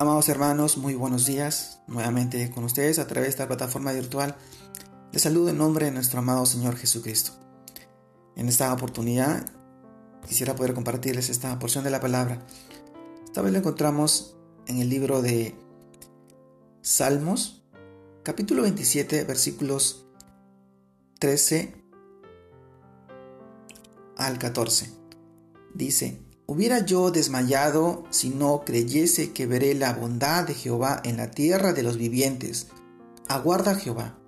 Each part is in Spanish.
Amados hermanos, muy buenos días. Nuevamente con ustedes a través de esta plataforma virtual. Les saludo en nombre de nuestro amado Señor Jesucristo. En esta oportunidad quisiera poder compartirles esta porción de la palabra. Esta vez la encontramos en el libro de Salmos, capítulo 27, versículos 13 al 14. Dice, Hubiera yo desmayado si no creyese que veré la bondad de Jehová en la tierra de los vivientes. Aguarda a Jehová,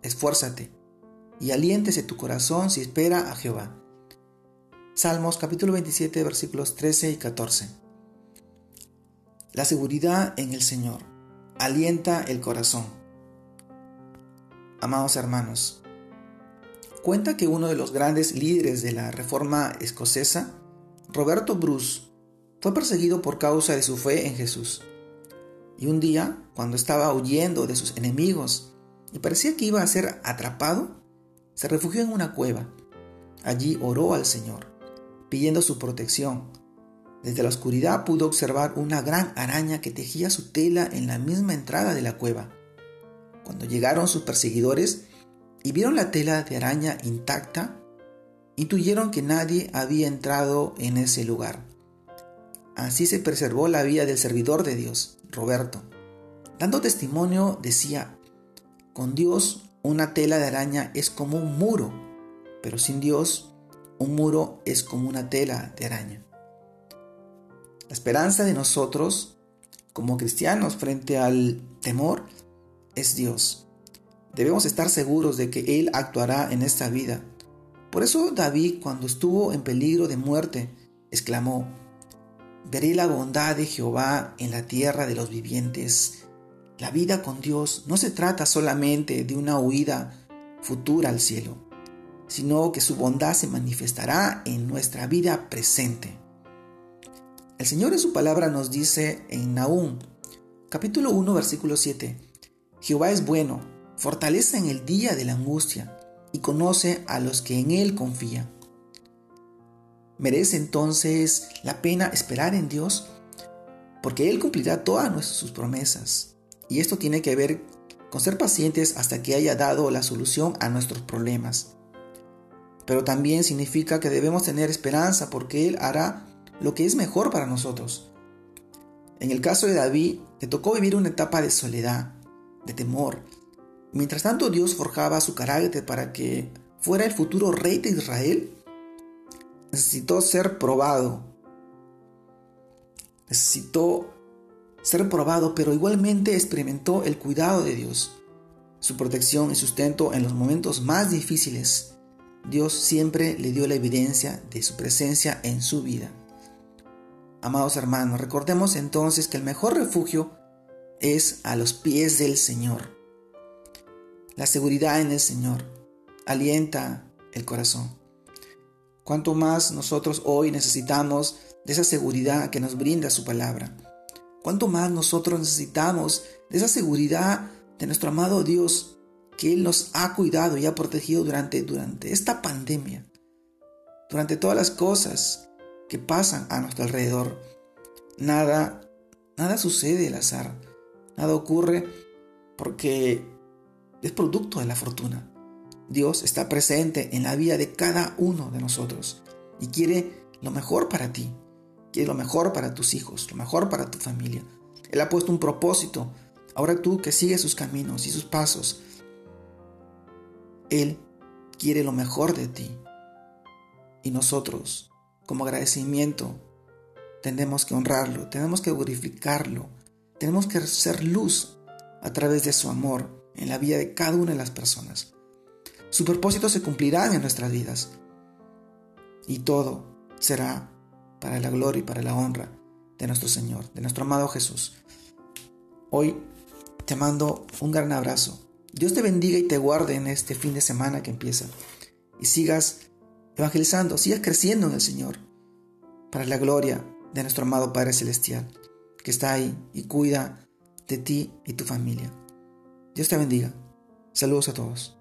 esfuérzate, y aliéntese tu corazón si espera a Jehová. Salmos capítulo 27 versículos 13 y 14. La seguridad en el Señor alienta el corazón. Amados hermanos, cuenta que uno de los grandes líderes de la reforma escocesa Roberto Bruce fue perseguido por causa de su fe en Jesús. Y un día, cuando estaba huyendo de sus enemigos y parecía que iba a ser atrapado, se refugió en una cueva. Allí oró al Señor, pidiendo su protección. Desde la oscuridad pudo observar una gran araña que tejía su tela en la misma entrada de la cueva. Cuando llegaron sus perseguidores y vieron la tela de araña intacta, intuyeron que nadie había entrado en ese lugar. Así se preservó la vida del servidor de Dios, Roberto. Dando testimonio decía, con Dios una tela de araña es como un muro, pero sin Dios un muro es como una tela de araña. La esperanza de nosotros como cristianos frente al temor es Dios. Debemos estar seguros de que Él actuará en esta vida por eso David, cuando estuvo en peligro de muerte, exclamó, Veré la bondad de Jehová en la tierra de los vivientes. La vida con Dios no se trata solamente de una huida futura al cielo, sino que su bondad se manifestará en nuestra vida presente. El Señor en su palabra nos dice en Nahum, capítulo 1, versículo 7, Jehová es bueno, fortaleza en el día de la angustia y conoce a los que en Él confían. ¿Merece entonces la pena esperar en Dios? Porque Él cumplirá todas sus promesas. Y esto tiene que ver con ser pacientes hasta que haya dado la solución a nuestros problemas. Pero también significa que debemos tener esperanza porque Él hará lo que es mejor para nosotros. En el caso de David, le tocó vivir una etapa de soledad, de temor, Mientras tanto Dios forjaba su carácter para que fuera el futuro rey de Israel, necesitó ser probado. Necesitó ser probado, pero igualmente experimentó el cuidado de Dios, su protección y sustento en los momentos más difíciles. Dios siempre le dio la evidencia de su presencia en su vida. Amados hermanos, recordemos entonces que el mejor refugio es a los pies del Señor. La seguridad en el Señor alienta el corazón. Cuanto más nosotros hoy necesitamos de esa seguridad que nos brinda su palabra. Cuanto más nosotros necesitamos de esa seguridad de nuestro amado Dios que Él nos ha cuidado y ha protegido durante, durante esta pandemia. Durante todas las cosas que pasan a nuestro alrededor. Nada, nada sucede al azar. Nada ocurre porque es producto de la fortuna. Dios está presente en la vida de cada uno de nosotros y quiere lo mejor para ti, quiere lo mejor para tus hijos, lo mejor para tu familia. Él ha puesto un propósito. Ahora tú que sigues sus caminos y sus pasos, Él quiere lo mejor de ti. Y nosotros, como agradecimiento, tenemos que honrarlo, tenemos que glorificarlo, tenemos que ser luz a través de su amor en la vida de cada una de las personas. Su propósito se cumplirá en nuestras vidas. Y todo será para la gloria y para la honra de nuestro Señor, de nuestro amado Jesús. Hoy te mando un gran abrazo. Dios te bendiga y te guarde en este fin de semana que empieza. Y sigas evangelizando, sigas creciendo en el Señor, para la gloria de nuestro amado Padre Celestial, que está ahí y cuida de ti y tu familia. Dios te bendiga. Saludos a todos.